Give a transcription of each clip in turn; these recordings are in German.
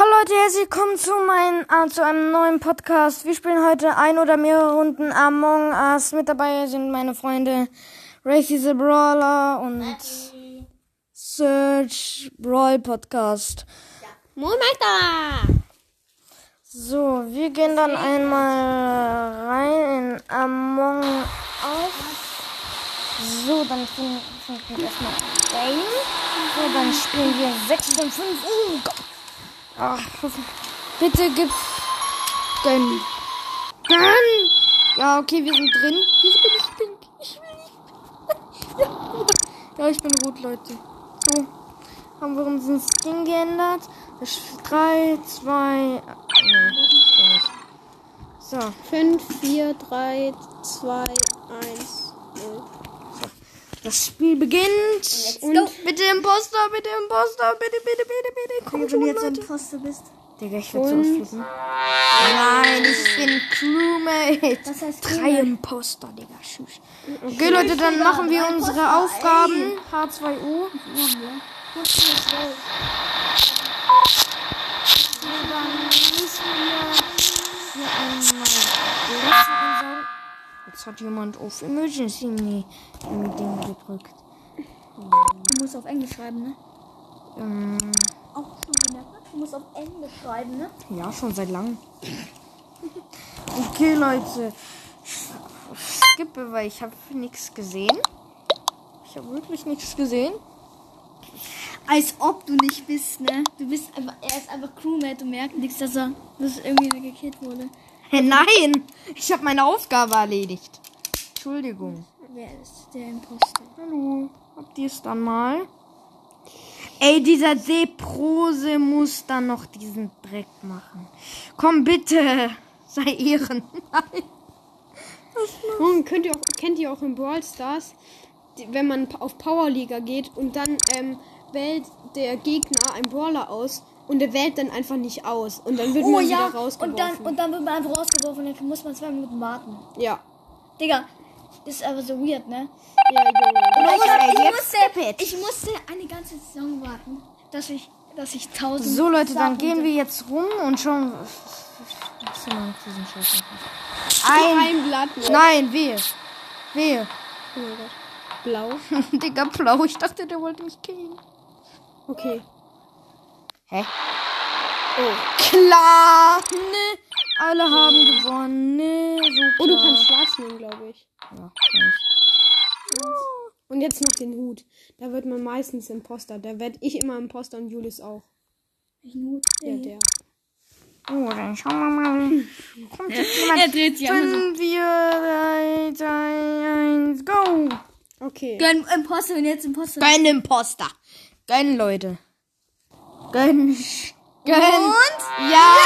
Hallo Leute, herzlich willkommen zu, mein, äh, zu einem neuen Podcast. Wir spielen heute ein oder mehrere Runden Among Us. Mit dabei sind meine Freunde Racy the Brawler und Search Brawl Podcast. Moin Meister! So, wir gehen dann einmal rein in Among Us. So, dann finden wir erstmal Game. So, dann spielen wir 6 und 5. Oh Gott. Ach, bitte gib. Gönn. Gönn! Ja, okay, wir sind drin. Wieso bin ich pink? Ich will nicht. ja, ich bin rot, Leute. So. Haben wir unseren Skin geändert. 3, 2. Nee, nicht. So. 5, 4, 3, 2, 1, 0. Das Spiel beginnt. Und bitte Imposter, bitte Imposter, bitte, bitte, bitte, bitte. Komm Wenn schon, du jetzt Leute. Imposter bist. Digga, ich werde so ausflippen. Nein, ich bin Crewmate. Das heißt Drei Crewmate. Imposter, Digga. Tschüss. Okay, Leute, dann machen wir unsere Aufgaben. H2O. Dann müssen wir hier einmal Gläser einsaugen. Jetzt hat jemand auf Emergency Me im Ding gedrückt. Du musst auf Englisch schreiben, ne? Ähm, Auch schon gemerkt, ne? Du musst auf Englisch schreiben, ne? Ja, schon seit langem. Okay, Leute. Skippe, weil ich habe nichts gesehen. Ich habe wirklich nichts gesehen. Als ob du nicht bist, ne? Du bist einfach, er ist einfach Crewmate, du merkst nichts, dass er dass irgendwie gekillt wurde. Nein, ich habe meine Aufgabe erledigt. Entschuldigung. Wer ist der Imposter? Hallo, habt ihr es dann mal? Ey, dieser Seeprose muss dann noch diesen Dreck machen. Komm bitte, sei Ehren. Nein. Und könnt ihr auch, kennt ihr auch in Brawl Stars, wenn man auf Powerliga geht und dann ähm, wählt der Gegner einen Brawler aus und der wählt dann einfach nicht aus. Und dann wird man wieder rausgeworfen. Oh und dann, und dann wird man einfach rausgeworfen und dann muss man zwei Minuten warten. ja. Digga, das ist einfach so weird, ne? Ja. Ich, hab, ich, skip musste, ich musste eine ganze Saison warten, dass ich, dass ich tausend. So Leute, dann gehen wir jetzt rum und machen? Ein, Ein. Blatt. noch. Nein, wehe. Wehe. Oh mein Gott. Blau. Digga, blau. Ich dachte, der wollte mich killen. Okay. Hä? Oh. Klar. Alle haben gewonnen. Ne. Super. Oh, du kannst schwarz nehmen, glaube ich. Ja, kann ich. Und jetzt noch den Hut. Da wird man meistens Imposter. Da werde ich immer Imposter und Julius auch. Ja, der. Oh, dann schauen wir mal. Kommt jetzt jemand? Er dreht sich einfach so. 5, 4, 3, 2, 1, go. Okay. Gönn Imposter und jetzt Imposter. Gönn Imposter. Gönn, Leute. Gönn. Gönn. Und? Ja.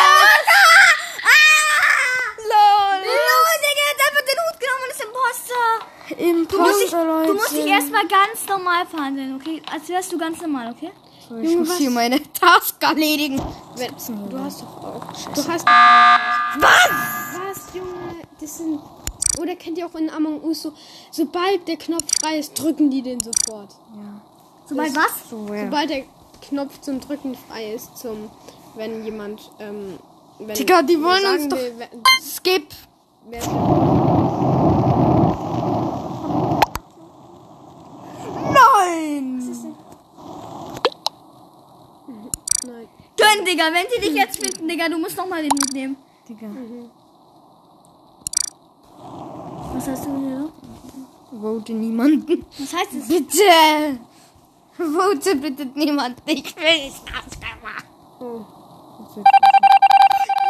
Lol. Lol, Digga, da wird den Hut genommen und ist Imposter. Du musst, dich, du musst dich erstmal ganz normal verhandeln, okay? Als wärst du ganz normal, okay? So, ich muss hier meine Task erledigen. Wenn, du hast doch auch. Du hast. Was? Was, Junge? Das sind. Oder kennt ihr auch in Among Us so, sobald der Knopf frei ist, drücken die den sofort. Sobald was? So, ja. Sobald der Knopf zum Drücken frei ist, zum, wenn jemand, ähm, wenn Digga, die wollen uns doch- will, wer, Skip. wer, Nein. nein. Gönn, Digga, wenn sie dich jetzt finden, Digga, du musst nochmal den Hut nehmen. Digga. Was hast du hier? Vote niemanden. Was heißt das? Bitte. Vote bitte niemanden. Ich will es ausgemacht. Oh.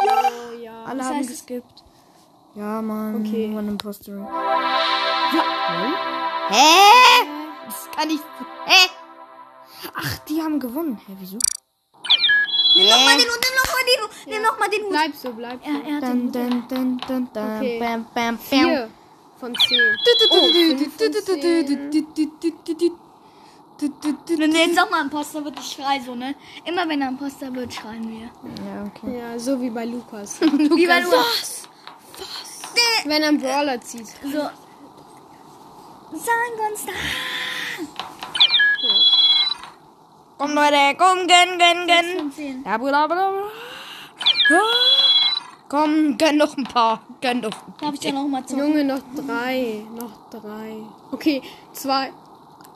Ja. Oh, ja. Alle Was haben geskippt. Ja, Mann. Okay. One Imposter. Hä? Das kann ich. Hä? Ach, die haben gewonnen. Hä, wieso? Nimm nochmal den Hut, nimm nochmal den Hut, nimm nochmal den Hut. Bleib so, bleib so. Er, er hat den Dun, Hut. dun, dun, dun, dun, Okay. bam, bam, bam. Vier von zehn. Wenn wir jetzt nochmal Imposter wird, ich schrei so, ne? Immer wenn er Imposter wird, schreien wir. Ja, okay. Ja, so wie bei Lukas. Wie bei Was? Wenn er einen Brawler zieht. So. Sagen uns da. Komm, Leute, komm, gönn, gönn, gönn. Von 10. Ja, Bruder, Bruder, Bruder. Ja. Komm, gönn noch ein paar. Gönn doch. Darf ich da noch mal zocken? Junge, noch drei. Noch drei. Okay, zwei,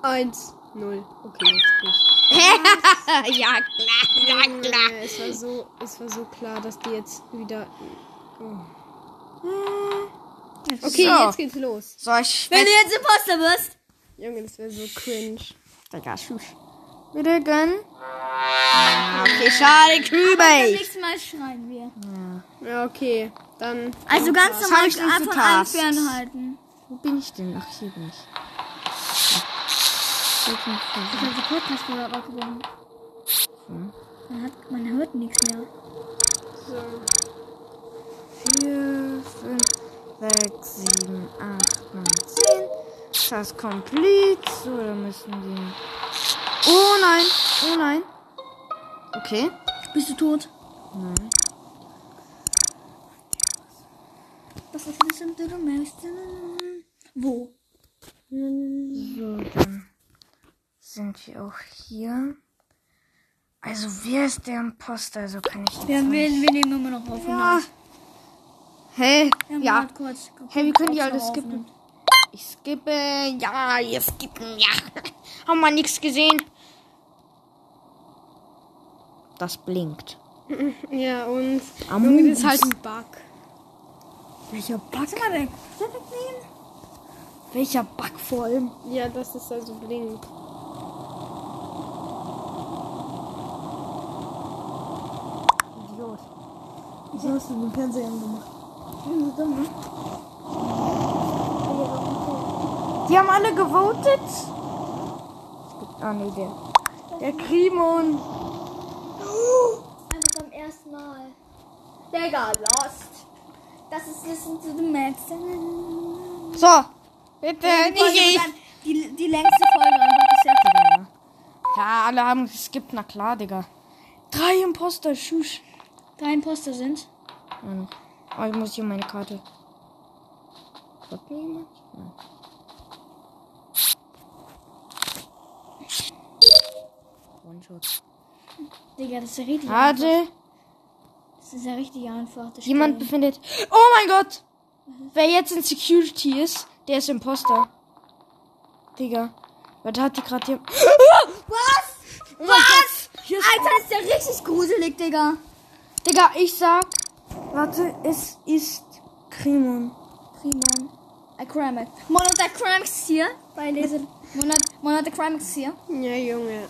eins, null. Okay, jetzt nicht. ja, klar, ja, klar. Junge, es war so, es war so klar, dass die jetzt wieder. Okay, So. jetzt geht's los. So, ich Wenn du jetzt Imposter wirst. Junge, das wäre so cringe. Digga, schusch. Bitte gönn. Okay, schade, Kübel. Nächstes Mal schreien wir. Ja, okay. Dann. Also ganz normal ich nicht von allen fernhalten. Wo bin ich denn? Ach, hier bin ich. Ich habe die Podcast vorher abgebrochen. Man, hat, man hört nichts mehr. So. 4, 5, 6, 7, 8, 9, 10. Das ist complete. So, da müssen die. Oh nein. Oh nein. Okay. Bist du tot? Nein. Das ist ein bisschen. Wo? So, dann sind wir auch hier. Also, wer ist der Imposter? Also kann ich nicht- wir, wir nehmen immer noch auf. Ja. Hey, Wir haben ja. Hey, wir können die alle skippen. Ich skippe. Ja, ihr skippen. Ja. Haben wir nichts gesehen? Das blinkt. Ja, und. Am Junge, das ist halt ein Bug. Welcher Bug? Sag mal. Welcher Bug vor allem? Ja, das ist also blinkt. Idiot. Wieso hast du den Fernseher angemacht? Die haben alle gewotet? Ah, nee, der. Der Krimon. Einfach beim ersten Mal. Digga, lost. Das ist Listen to the Max. So. Bitte, Die, nicht ich. die, die längste Folge einfach bis jetzt. Ja, alle haben geskippt. Na klar, Digga. Drei Imposter, schusch. Drei Imposter sind. Ja, noch. Oh, ich muss hier meine Karte. Hat mir jemand? Nein. One-Shot. Digga, das ist ja richtig einfach. Warte. Das ist ja richtig einfach. Jemand Spiel. befindet. Oh mein Gott! Wer jetzt in Security ist, der ist Imposter. Digga. Warte, hat die gerade hier. Was? Oh! Hier ist Alter, das ist ja richtig gruselig, Digga. Digga, ich sag. Warte, es ist Krimon. Crime it. Monat der Crimex hier. Bei Lese. Monat, Monat der Crimex hier. Ja, Junge.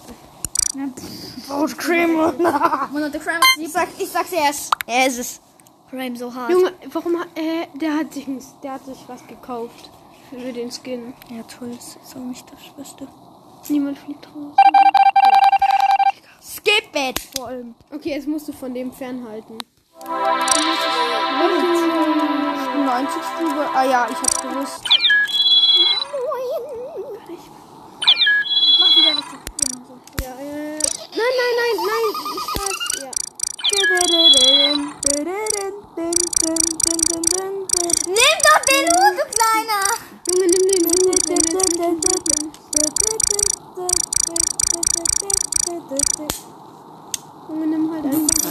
Vote Krimon. Monat der Crimex hier. ich sag, ich sag's erst. Er ist es. Crime so hart. Junge, warum hat. Äh, der hat sich, der hat sich was gekauft. Für den Skin. Ja, toll, das ist auch nicht das Beste. Niemand fliegt raus. Skip it vor allem. Okay, jetzt musst du von dem fernhalten. 90 Stube. Ah ja, ich hab's gewusst. Mach wieder was. Genau so. Ja, äh. Nein, nein, nein, nein. Ich weiß. Ja. Nimm doch den Hut, du Kleiner. Junge, nimm den, den. Junge, nimm halt einfach.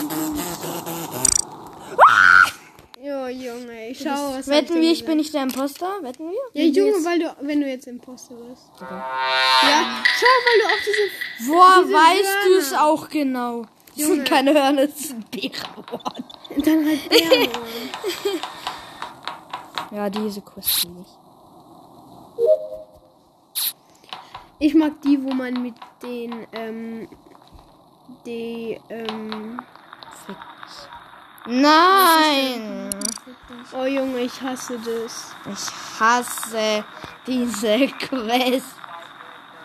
Jo, Junge, ich schau, was Wetten wir, ich bin nicht der Imposter? Wetten wir? Ja, Junge, weil du, wenn du jetzt Imposter bist. Ja, schau, weil du auch diese. Woher Diese weißt du es auch genau? Das sind keine Hörner, das sind Bärenhorn. Dann halt Bären. Ja, diese kosten nicht. Ich mag die, wo man mit den, ähm, die, ähm, Nein! oh Junge, ich hasse das. Ich hasse diese Quest.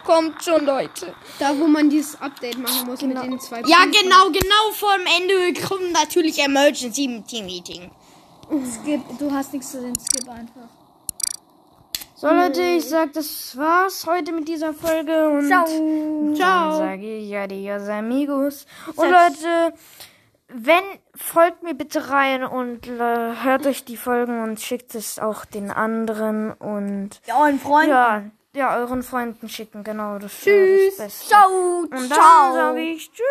Kommt schon, Leute. Da, wo man dieses Update machen muss mit den zwei Ja, Punkten. genau, genau vor dem Ende kommt natürlich Emergency Team Meeting. Skip. Du hast nichts zu den Skip einfach. So, Leute, ich sag, das war's heute mit dieser Folge. Und Ciao. Dann sage ich adios, amigos. Und Leute, wenn, folgt mir bitte rein und äh, hört euch die Folgen und schickt es auch den anderen. Und Ja, und Freunde. ja, ja, euren Freunden schicken, genau. Das ist äh, Tschüss. das Beste. Ciao, Und dann ciao. sage ich Tschüss.